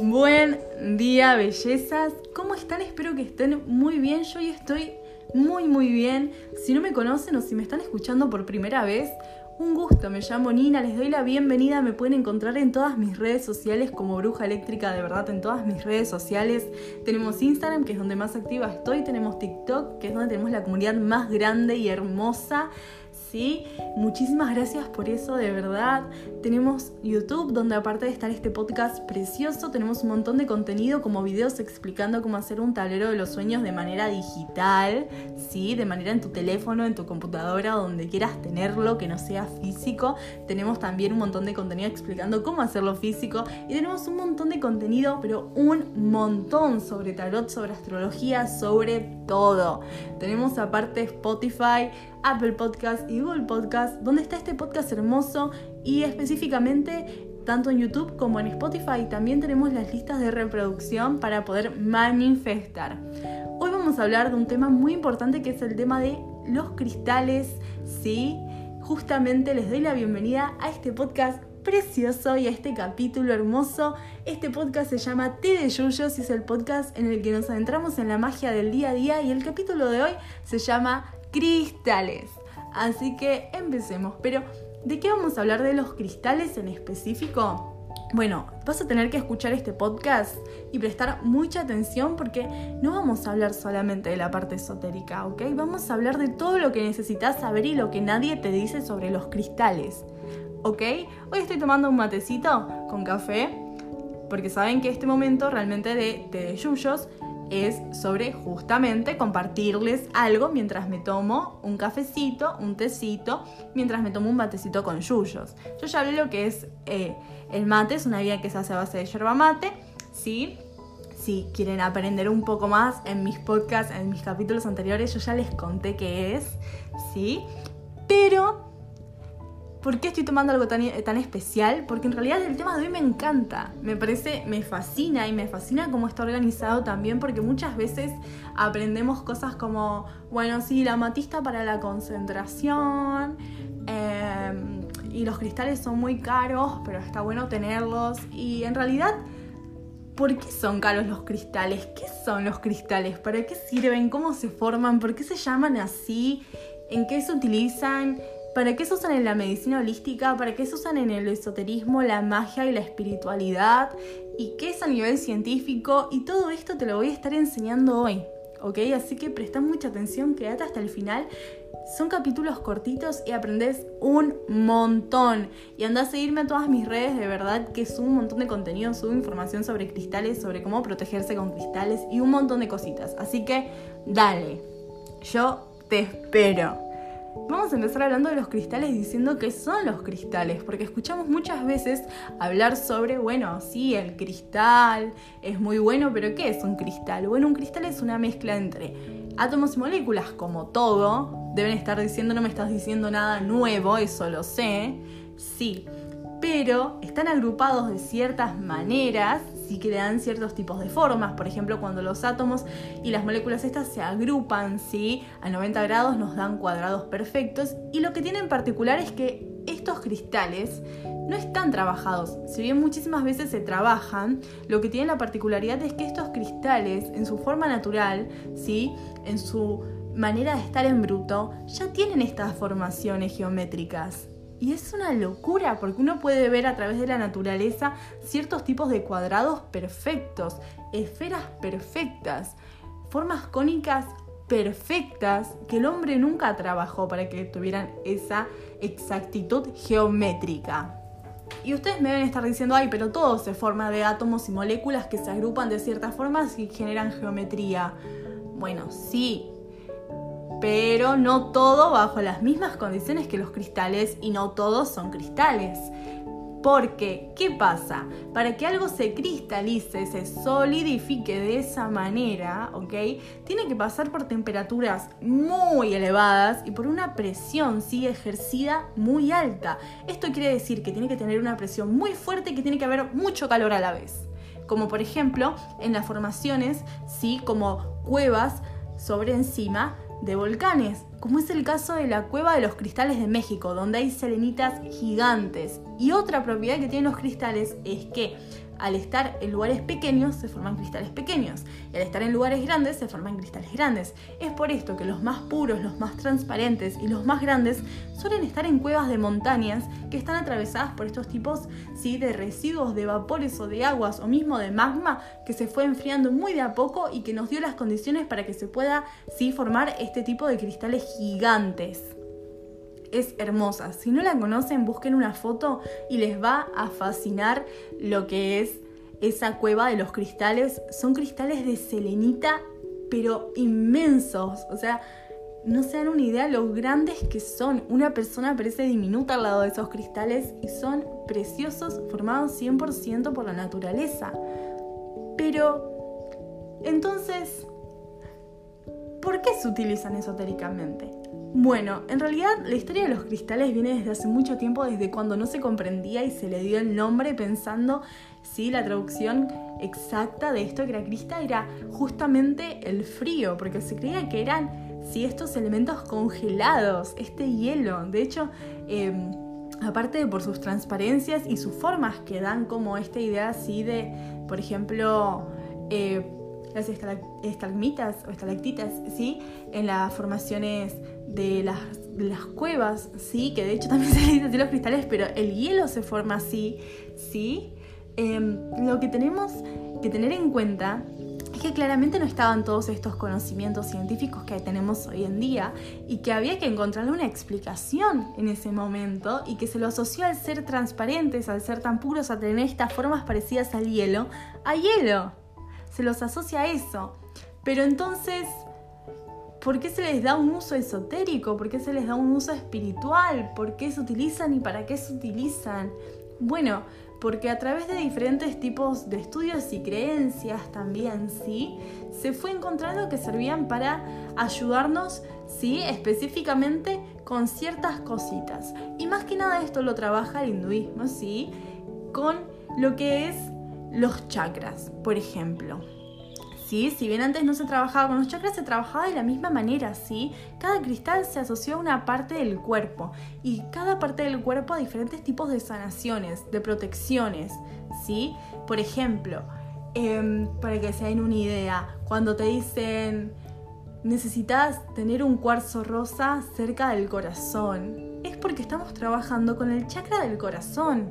Buen día, bellezas. ¿Cómo están? Espero que estén muy bien. Yo hoy estoy muy, muy bien. Si no me conocen o si me están escuchando por primera vez, un gusto, me llamo Nina, les doy la bienvenida, me pueden encontrar en todas mis redes sociales como Bruja Eléctrica, de verdad, en todas mis redes sociales. Tenemos Instagram, que es donde más activa estoy, tenemos TikTok, que es donde tenemos la comunidad más grande y hermosa. ¿Sí? Muchísimas gracias por eso, de verdad. Tenemos YouTube, donde aparte de estar este podcast precioso, tenemos un montón de contenido como videos explicando cómo hacer un tablero de los sueños de manera digital, ¿sí? De manera en tu teléfono, en tu computadora, donde quieras tenerlo, que no sea físico. Tenemos también un montón de contenido explicando cómo hacerlo físico y tenemos un montón de contenido, pero un montón sobre tarot, sobre astrología, sobre todo. Tenemos aparte Spotify, Apple Podcast y Google Podcast, donde está este podcast hermoso y específicamente tanto en YouTube como en Spotify también tenemos las listas de reproducción para poder manifestar. Hoy vamos a hablar de un tema muy importante que es el tema de los cristales, ¿sí? Justamente les doy la bienvenida a este podcast precioso y a este capítulo hermoso. Este podcast se llama Té de Yuyos y es el podcast en el que nos adentramos en la magia del día a día y el capítulo de hoy se llama cristales. Así que empecemos. Pero, ¿de qué vamos a hablar de los cristales en específico? Bueno, vas a tener que escuchar este podcast y prestar mucha atención porque no vamos a hablar solamente de la parte esotérica, ¿ok? Vamos a hablar de todo lo que necesitas saber y lo que nadie te dice sobre los cristales, ¿ok? Hoy estoy tomando un matecito con café porque saben que este momento realmente de, de yuyos es sobre justamente compartirles algo mientras me tomo un cafecito, un tecito, mientras me tomo un matecito con yuyos. Yo ya hablé lo que es eh, el mate, es una bebida que se hace a base de yerba mate, ¿sí? Si quieren aprender un poco más en mis podcasts, en mis capítulos anteriores, yo ya les conté qué es, ¿sí? ¿Por qué estoy tomando algo tan, tan, especial? Porque en realidad el tema de hoy me encanta, me parece, me fascina y me fascina cómo está organizado también porque muchas veces aprendemos cosas como, bueno, sí, la matista para la concentración eh, y los cristales son muy caros, pero está bueno tenerlos y en realidad... ¿Por qué son caros los cristales? ¿Qué son los cristales? ¿Para qué sirven? ¿Cómo se forman? ¿Por qué se llaman así? ¿En qué se utilizan? ¿Para qué se usan en la medicina holística? ¿Para qué se usan en el esoterismo, la magia y la espiritualidad? ¿Y qué es a nivel científico? Y todo esto te lo voy a estar enseñando hoy, ¿ok? Así que presta mucha atención, quédate hasta el final. Son capítulos cortitos y aprendes un montón. Y anda a seguirme a todas mis redes, de verdad que subo un montón de contenido, subo información sobre cristales, sobre cómo protegerse con cristales y un montón de cositas. Así que dale, yo te espero. Vamos a empezar hablando de los cristales diciendo que son los cristales, porque escuchamos muchas veces hablar sobre, bueno, sí, el cristal es muy bueno, pero ¿qué es un cristal? Bueno, un cristal es una mezcla entre átomos y moléculas, como todo. Deben estar diciendo, no me estás diciendo nada nuevo, eso lo sé. Sí, pero están agrupados de ciertas maneras sí que le dan ciertos tipos de formas. Por ejemplo, cuando los átomos y las moléculas estas se agrupan, ¿sí? A 90 grados nos dan cuadrados perfectos. Y lo que tiene en particular es que estos cristales no están trabajados. Si bien muchísimas veces se trabajan, lo que tiene la particularidad es que estos cristales, en su forma natural, ¿sí? En su manera de estar en bruto, ya tienen estas formaciones geométricas. Y es una locura porque uno puede ver a través de la naturaleza ciertos tipos de cuadrados perfectos, esferas perfectas, formas cónicas perfectas que el hombre nunca trabajó para que tuvieran esa exactitud geométrica. Y ustedes me deben estar diciendo, ay, pero todo se forma de átomos y moléculas que se agrupan de ciertas formas y generan geometría. Bueno, sí, pero no todo bajo las mismas condiciones que los cristales y no todos son cristales. Porque, ¿qué pasa? Para que algo se cristalice, se solidifique de esa manera, ¿ok? Tiene que pasar por temperaturas muy elevadas y por una presión, ¿sí? Ejercida muy alta. Esto quiere decir que tiene que tener una presión muy fuerte y que tiene que haber mucho calor a la vez. Como por ejemplo en las formaciones, ¿sí? Como cuevas sobre encima de volcanes, como es el caso de la Cueva de los Cristales de México, donde hay selenitas gigantes. Y otra propiedad que tienen los cristales es que al estar en lugares pequeños se forman cristales pequeños y al estar en lugares grandes se forman cristales grandes. Es por esto que los más puros, los más transparentes y los más grandes suelen estar en cuevas de montañas que están atravesadas por estos tipos ¿sí? de residuos de vapores o de aguas o mismo de magma que se fue enfriando muy de a poco y que nos dio las condiciones para que se pueda ¿sí? formar este tipo de cristales gigantes es hermosa. Si no la conocen, busquen una foto y les va a fascinar lo que es esa cueva de los cristales. Son cristales de selenita, pero inmensos. O sea, no se dan una idea lo grandes que son. Una persona parece diminuta al lado de esos cristales y son preciosos, formados 100% por la naturaleza. Pero, entonces, ¿por qué se utilizan esotéricamente? Bueno, en realidad la historia de los cristales viene desde hace mucho tiempo, desde cuando no se comprendía y se le dio el nombre pensando si la traducción exacta de esto que era cristal era justamente el frío, porque se creía que eran si estos elementos congelados, este hielo. De hecho, em, aparte de por sus transparencias y sus formas que dan como esta idea así de, por ejemplo, eh, las estalagmitas o estalactitas, ¿sí? En las formaciones de las, las, cuevas, ¿sí? Que de hecho también se dice los cristales, pero el hielo se forma así, ¿sí? Em, lo que tenemos que tener en cuenta es que claramente no estaban todos estos conocimientos científicos que tenemos hoy en día y que había que encontrarle una explicación en ese momento y que se lo asoció al ser transparentes, al ser tan puros, a tener estas formas parecidas al hielo, a hielo se los asocia a eso. Pero entonces, ¿por qué se les da un uso esotérico? ¿Por qué se les da un uso espiritual? ¿Por qué se utilizan y para qué se utilizan? Bueno, porque a través de diferentes tipos de estudios y creencias también, ¿sí? Se fue encontrando que servían para ayudarnos, ¿sí? Específicamente con ciertas cositas. Y más que nada esto lo trabaja el hinduismo, ¿sí? Con lo que es los chakras, por ejemplo. ¿Sí? Si bien antes no se trabajaba con los chakras, se trabajaba de la misma manera, ¿sí? Cada cristal se asoció a una parte del cuerpo y cada parte del cuerpo a diferentes tipos de sanaciones, de protecciones, ¿sí? Por ejemplo, em, para que se den una idea, cuando te dicen necesitas tener un cuarzo rosa cerca del corazón, es porque estamos trabajando con el chakra del corazón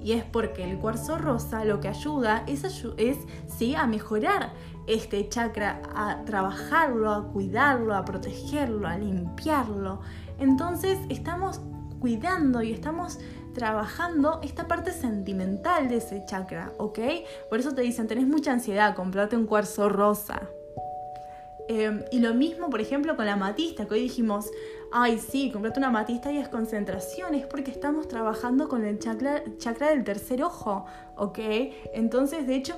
y es porque el cuarzo rosa lo que ayuda es, es ¿sí? a mejorar este chakra, a trabajarlo, a cuidarlo, a protegerlo, a limpiarlo. Entonces estamos cuidando y estamos trabajando esta parte sentimental de ese chakra, ¿ok? Por eso te dicen, tenés mucha ansiedad, comprate un cuarzo rosa. Em, y lo mismo, por ejemplo, con la matista, que hoy dijimos, ay, sí, comprate una matista y es concentración, es porque estamos trabajando con el chakra, chakra del tercer ojo, ¿ok? Entonces, de hecho,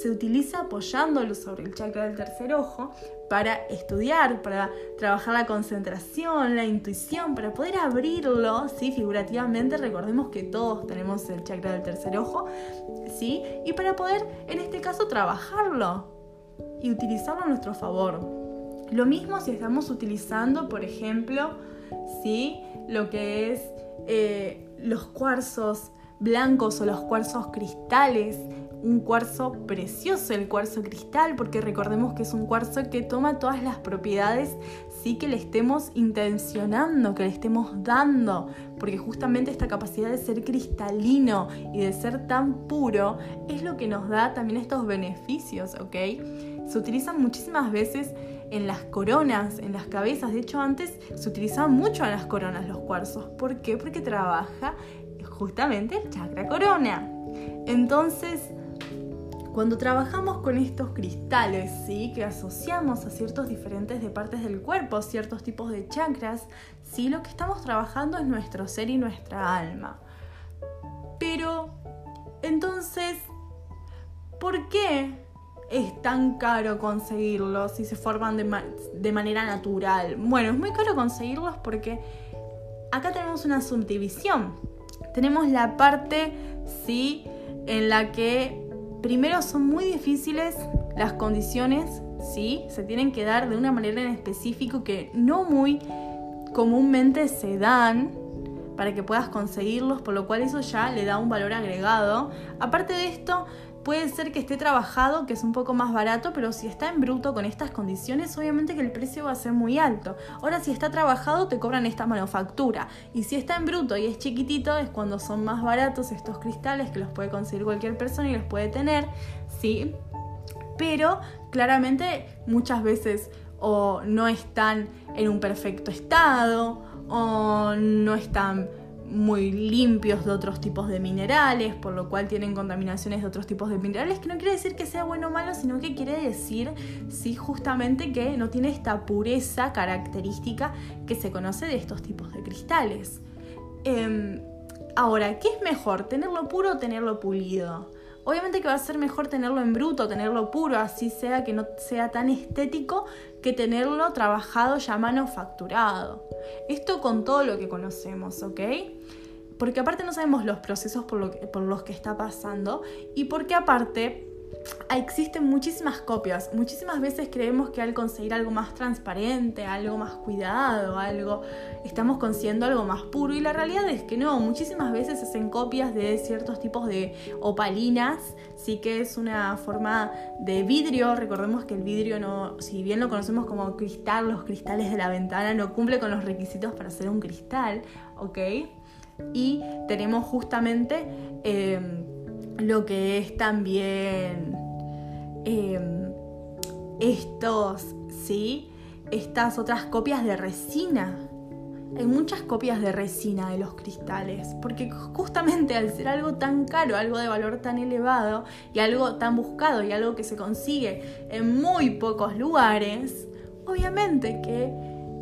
se utiliza apoyándolo sobre el chakra del tercer ojo para estudiar, para trabajar la concentración, la intuición, para poder abrirlo, ¿sí? Figurativamente, recordemos que todos tenemos el chakra del tercer ojo, ¿sí? Y para poder, en este caso, trabajarlo y utilizarlo a nuestro favor. Lo mismo si estamos utilizando, por ejemplo, ¿sí? lo que es eh, los cuarzos blancos o los cuarzos cristales. Un cuarzo precioso, el cuarzo cristal, porque recordemos que es un cuarzo que toma todas las propiedades sí que le estemos intencionando, que le estemos dando, porque justamente esta capacidad de ser cristalino y de ser tan puro es lo que nos da también estos beneficios, ¿ok? Se utilizan muchísimas veces en las coronas, en las cabezas. De hecho, antes se utilizaban mucho en las coronas los cuarzos. ¿Por qué? Porque trabaja justamente el chakra corona. Entonces, cuando trabajamos con estos cristales, ¿sí? que asociamos a ciertos diferentes de partes del cuerpo, ciertos tipos de chakras, ¿sí? lo que estamos trabajando es nuestro ser y nuestra alma. Pero, entonces, ¿por qué es tan caro conseguirlos si se forman de, manera natural? Bueno, es muy caro conseguirlos porque acá tenemos una subdivisión. Tenemos la parte, sí, en la que primero son muy difíciles las condiciones, sí, se tienen que dar de una manera en específico que no muy comúnmente se dan, para que puedas conseguirlos, por lo cual eso ya le da un valor agregado. Aparte de esto, puede ser que esté trabajado, que es un poco más barato, pero si está en bruto con estas condiciones, obviamente que el precio va a ser muy alto. Ahora, si está trabajado, te cobran esta manufactura. Y si está en bruto y es chiquitito, es cuando son más baratos estos cristales que los puede conseguir cualquier persona y los puede tener, ¿sí? Pero claramente muchas veces o no están en un perfecto estado o no están muy limpios de otros tipos de minerales, por lo cual tienen contaminaciones de otros tipos de minerales, que no quiere decir que sea bueno o malo, sino que quiere decir, sí, justamente que no tiene esta pureza característica que se conoce de estos tipos de cristales. Em, ahora, ¿qué es mejor, tenerlo puro o tenerlo pulido? Obviamente que va a ser mejor tenerlo en bruto, tenerlo puro, así sea que no sea tan estético que tenerlo trabajado ya manufacturado. Esto con todo lo que conocemos, ¿ok? Porque aparte no sabemos los procesos por, por los que está pasando y porque aparte existen muchísimas copias. Muchísimas veces creemos que al conseguir algo más transparente, algo más cuidado, algo, estamos consiguiendo algo más puro. Y la realidad es que no, muchísimas veces hacen copias de ciertos tipos de opalinas. Sí que es una forma de vidrio. Recordemos que el vidrio no, si bien lo conocemos como cristal, los cristales de la ventana no cumple con los requisitos para ser un cristal, ¿ok? Y tenemos justamente... Eh, lo que es también em, estos, ¿sí? Estas otras copias de resina. Hay muchas copias de resina de los cristales, porque justamente al ser algo tan caro, algo de valor tan elevado y algo tan buscado y algo que se consigue en muy pocos lugares, obviamente que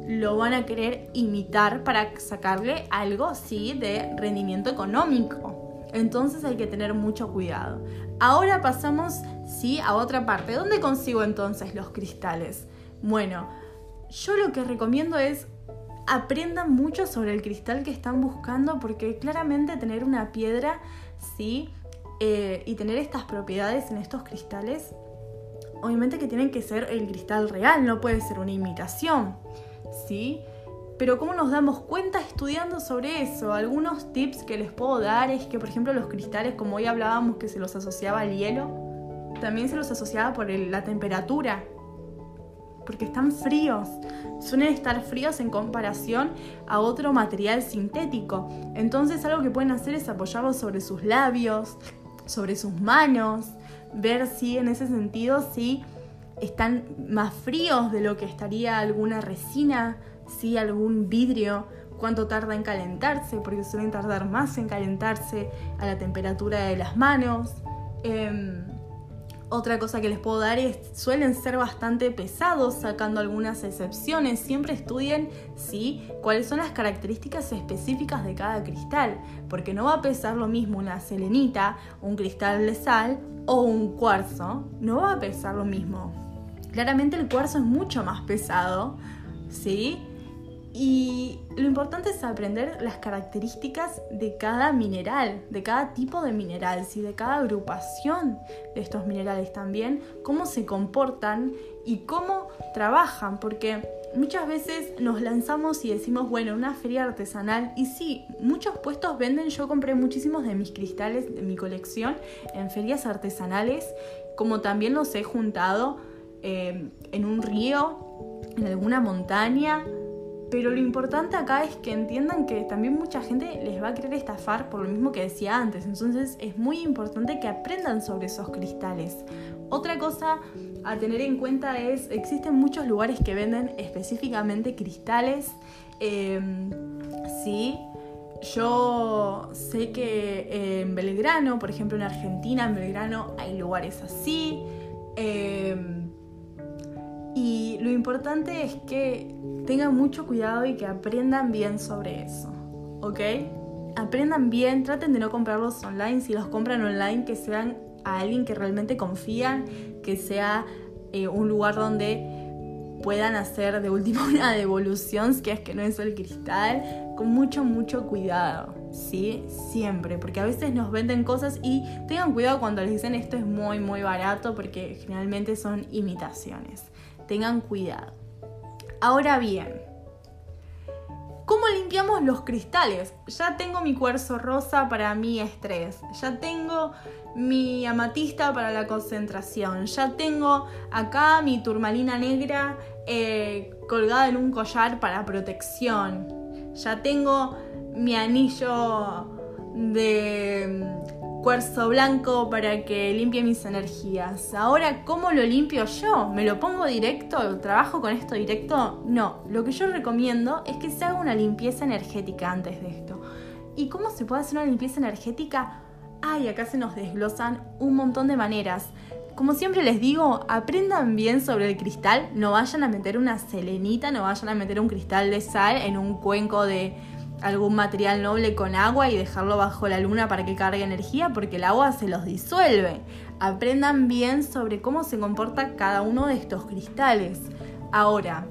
lo van a querer imitar para sacarle algo, sí, de rendimiento económico. Entonces hay que tener mucho cuidado. Ahora pasamos, sí, a otra parte. ¿Dónde consigo entonces los cristales? Bueno, yo lo que recomiendo es aprendan mucho sobre el cristal que están buscando porque claramente tener una piedra, sí, eh, y tener estas propiedades en estos cristales, obviamente que tienen que ser el cristal real, no puede ser una imitación, ¿sí? Pero ¿cómo nos damos cuenta estudiando sobre eso? Algunos tips que les puedo dar es que, por ejemplo, los cristales, como hoy hablábamos que se los asociaba al hielo, también se los asociaba por la temperatura, porque están fríos. Suelen estar fríos en comparación a otro material sintético. Entonces algo que pueden hacer es apoyarlos sobre sus labios, sobre sus manos, ver si en ese sentido si están más fríos de lo que estaría alguna resina si algún vidrio, cuánto tarda en calentarse, porque suelen tardar más en calentarse a la temperatura de las manos. Em, otra cosa que les puedo dar es, suelen ser bastante pesados, sacando algunas excepciones. Siempre estudien, sí, cuáles son las características específicas de cada cristal, porque no va a pesar lo mismo una selenita, un cristal de sal o un cuarzo. No va a pesar lo mismo. Claramente el cuarzo es mucho más pesado, ¿sí? Y lo importante es aprender las características de cada mineral, de cada tipo de mineral, ¿sí? de cada agrupación de estos minerales también, cómo se comportan y cómo trabajan, porque muchas veces nos lanzamos y decimos, bueno, una feria artesanal, y sí, muchos puestos venden, yo compré muchísimos de mis cristales de mi colección en ferias artesanales, como también los he juntado eh, en un río, en alguna montaña, pero lo importante acá es que entiendan que también mucha gente les va a querer estafar por lo mismo que decía antes. Entonces es muy importante que aprendan sobre esos cristales. Otra cosa a tener en cuenta es, existen muchos lugares que venden específicamente cristales. Em, sí, yo sé que en Belgrano, por ejemplo en Argentina, en Belgrano hay lugares así. Em, y lo importante es que tengan mucho cuidado y que aprendan bien sobre eso, ¿ok? Aprendan bien, traten de no comprarlos online, si los compran online que sean a alguien que realmente confían, que sea eh, un lugar donde puedan hacer de última una devolución, si es que no es el cristal, con mucho, mucho cuidado, ¿sí? Siempre, porque a veces nos venden cosas y tengan cuidado cuando les dicen esto es muy, muy barato, porque generalmente son imitaciones tengan cuidado. Ahora bien, ¿Cómo limpiamos los cristales? Ya tengo mi cuarzo rosa para mi estrés, ya tengo mi amatista para la concentración, ya tengo acá mi turmalina negra eh, colgada en un collar para protección, ya tengo mi anillo de cuarzo blanco para que limpie mis energías. Ahora, ¿cómo lo limpio yo? ¿Me lo pongo directo? ¿Trabajo con esto directo? No, lo que yo recomiendo es que se haga una limpieza energética antes de esto. ¿Y cómo se puede hacer una limpieza energética? Ay, acá se nos desglosan un montón de maneras. Como siempre les digo, aprendan bien sobre el cristal, no vayan a meter una selenita, no vayan a meter un cristal de sal en un cuenco de algún material noble con agua y dejarlo bajo la luna para que cargue energía porque el agua se los disuelve. Aprendan bien sobre cómo se comporta cada uno de estos cristales. Ahora,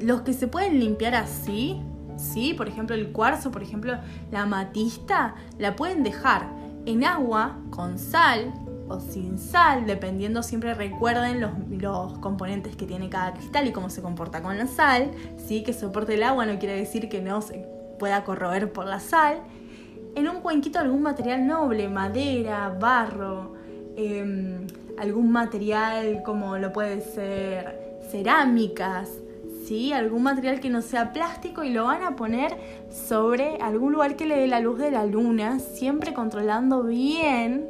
los que se pueden limpiar así, ¿sí? Por ejemplo, el cuarzo, por ejemplo, la amatista, la pueden dejar en agua con sal o sin sal, dependiendo siempre recuerden los, los, componentes que tiene cada cristal y cómo se comporta con la sal, ¿sí? Que soporte el agua no quiere decir que no se pueda corroer por la sal, en un cuenquito algún material noble, madera, barro, em, algún material como lo puede ser cerámicas, ¿sí? algún material que no sea plástico y lo van a poner sobre algún lugar que le dé la luz de la luna, siempre controlando bien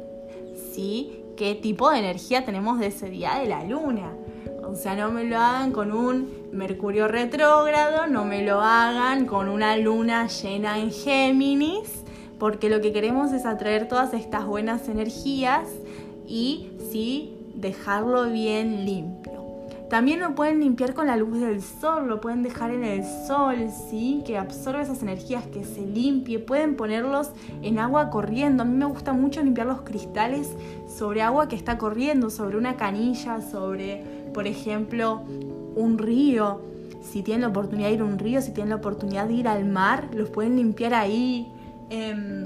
¿sí? qué tipo de energía tenemos de ese día de la luna. O sea, no me lo hagan con un Mercurio retrógrado, no me lo hagan con una luna llena en Géminis, porque lo que queremos es atraer todas estas buenas energías y sí dejarlo bien limpio. También lo pueden limpiar con la luz del sol, lo pueden dejar en el sol, ¿sí? Que absorbe esas energías, que se limpie. Pueden ponerlos en agua corriendo. A mí me gusta mucho limpiar los cristales sobre agua que está corriendo, sobre una canilla, sobre, por ejemplo, un río. Si tienen la oportunidad de ir a un río, si tienen la oportunidad de ir al mar, los pueden limpiar ahí. Em,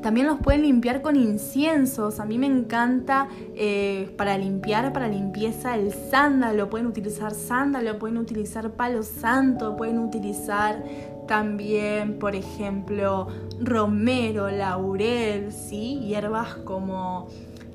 también los pueden limpiar con inciensos. A mí me encanta eh, para limpiar, para limpieza, el sándalo. Pueden utilizar sándalo, pueden utilizar palo santo, pueden utilizar también, por ejemplo, romero, laurel, ¿sí? hierbas como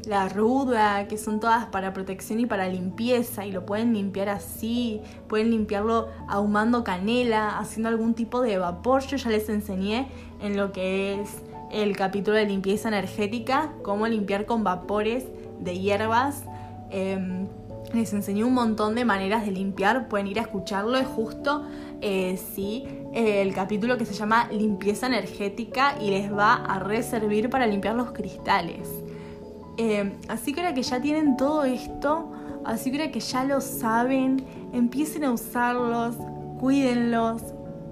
la ruda, que son todas para protección y para limpieza, y lo pueden limpiar así, pueden limpiarlo ahumando canela, haciendo algún tipo de vapor. Yo ya les enseñé en lo que es el capítulo de limpieza energética, cómo limpiar con vapores de hierbas. Em, les enseñé un montón de maneras de limpiar, pueden ir a escucharlo, es justo, eh, sí, el capítulo que se llama limpieza energética y les va a reservir para limpiar los cristales. Em, así que ahora que ya tienen todo esto, así que ahora que ya lo saben, empiecen a usarlos, cuídenlos,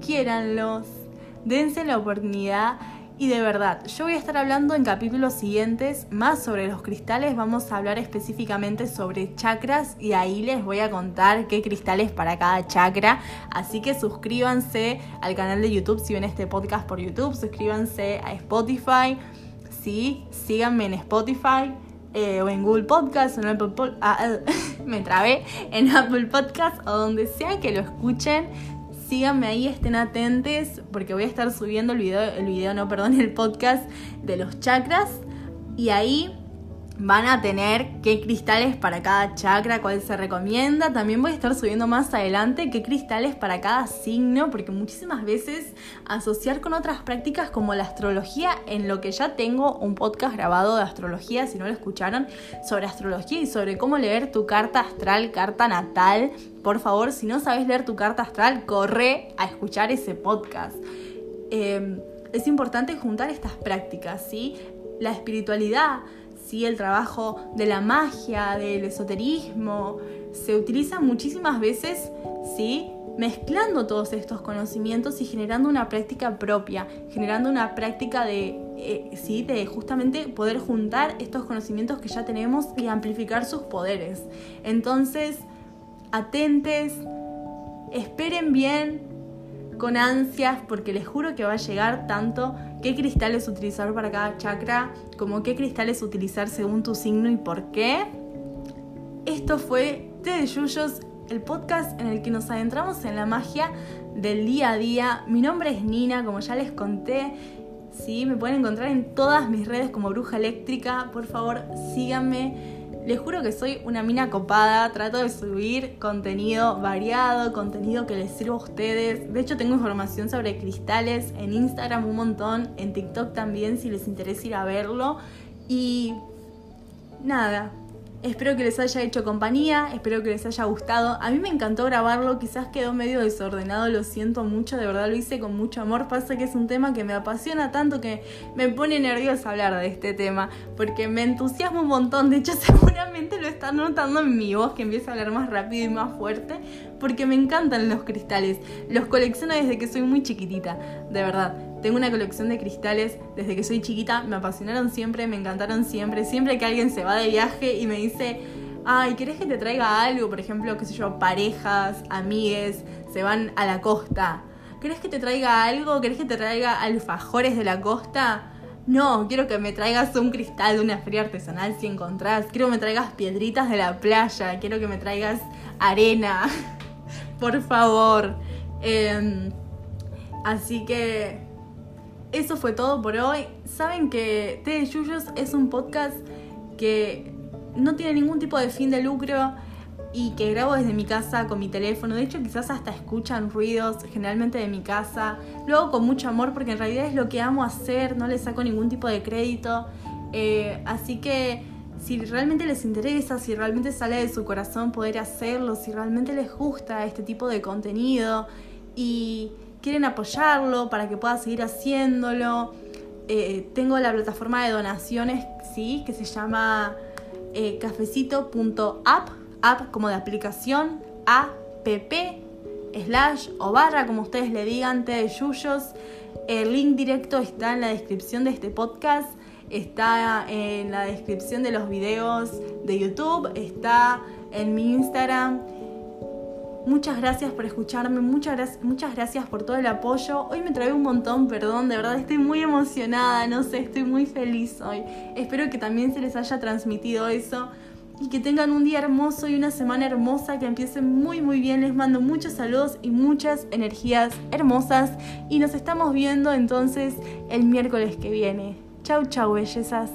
quiéranlos, dense la oportunidad. Y de verdad, yo voy a estar hablando en capítulos siguientes más sobre los cristales, vamos a hablar específicamente sobre chakras y ahí les voy a contar qué cristales para cada chakra. Así que suscríbanse al canal de YouTube si ven este podcast por YouTube, suscríbanse a Spotify, sí, síganme en Spotify. Eh, o en Google Podcast o en Apple Podcast, ah, me trabé, en Apple Podcast o donde sea que lo escuchen síganme ahí, estén atentos porque voy a estar subiendo el video, el video, no, perdón, el podcast de los chakras y ahí van a tener qué cristales para cada chakra, cuál se recomienda. También voy a estar subiendo más adelante qué cristales para cada signo, porque muchísimas veces asociar con otras prácticas como la astrología, en lo que ya tengo un podcast grabado de astrología, si no lo escucharon, sobre astrología y sobre cómo leer tu carta astral, carta natal. Por favor, si no sabes leer tu carta astral, corre a escuchar ese podcast. Em, es importante juntar estas prácticas, ¿sí? La espiritualidad ¿sí? el trabajo de la magia, del esoterismo, se utiliza muchísimas veces ¿sí? mezclando todos estos conocimientos y generando una práctica propia, generando una práctica de, eh, ¿sí? de justamente poder juntar estos conocimientos que ya tenemos y amplificar sus poderes. Entonces, atentes, esperen bien, con ansias, porque les juro que va a llegar tanto qué cristales utilizar para cada chakra, como qué cristales utilizar según tu signo y por qué. Esto fue Té de Yuyos el podcast en el que nos adentramos en la magia del día a día. Mi nombre es Nina, como ya les conté. Sí, me pueden encontrar en todas mis redes como Bruja Eléctrica. Por favor, síganme. Les juro que soy una mina copada, trato de subir contenido variado, contenido que les sirva a ustedes. De hecho, tengo información sobre cristales en Instagram un montón, en TikTok también si les interesa ir a verlo. Y nada, Espero que les haya hecho compañía, espero que les haya gustado. A mí me encantó grabarlo, quizás quedó medio desordenado, lo siento mucho, de verdad lo hice con mucho amor. Pasa que es un tema que me apasiona tanto que me pone nerviosa hablar de este tema, porque me entusiasma un montón. De hecho, seguramente lo están notando en mi voz, que empieza a hablar más rápido y más fuerte, porque me encantan los cristales. Los colecciono desde que soy muy chiquitita, de verdad. Tengo una colección de cristales desde que soy chiquita, me apasionaron siempre, me encantaron siempre. Siempre que alguien se va de viaje y me dice, ay, ¿querés que te traiga algo? Por ejemplo, qué sé yo, parejas, amigues, se van a la costa. ¿Querés que te traiga algo? ¿Querés que te traiga alfajores de la costa? No, quiero que me traigas un cristal de una feria artesanal si encontrás. Quiero que me traigas piedritas de la playa. Quiero que me traigas arena. Por favor. Em, así que eso fue todo por hoy. Saben que Té de Yuyos es un podcast que no tiene ningún tipo de fin de lucro y que grabo desde mi casa con mi teléfono. De hecho, quizás hasta escuchan ruidos generalmente de mi casa. Lo hago con mucho amor porque en realidad es lo que amo hacer, no le saco ningún tipo de crédito. Eh, así que si realmente les interesa, si realmente sale de su corazón poder hacerlo, si realmente les gusta este tipo de contenido y quieren apoyarlo para que pueda seguir haciéndolo. Eh, tengo la plataforma de donaciones, sí, que se llama eh, cafecito.app, app como de aplicación, app, slash o barra, como ustedes le digan, T de Yuyos. El link directo está en la descripción de este podcast, está en la descripción de los videos de YouTube, está en mi Instagram Muchas gracias por escucharme, muchas, muchas gracias por todo el apoyo. Hoy me trae un montón, perdón, de verdad estoy muy emocionada, no sé, estoy muy feliz hoy. Espero que también se les haya transmitido eso y que tengan un día hermoso y una semana hermosa, que empiecen muy muy bien. Les mando muchos saludos y muchas energías hermosas y nos estamos viendo entonces el miércoles que viene. Chau, chau, bellezas.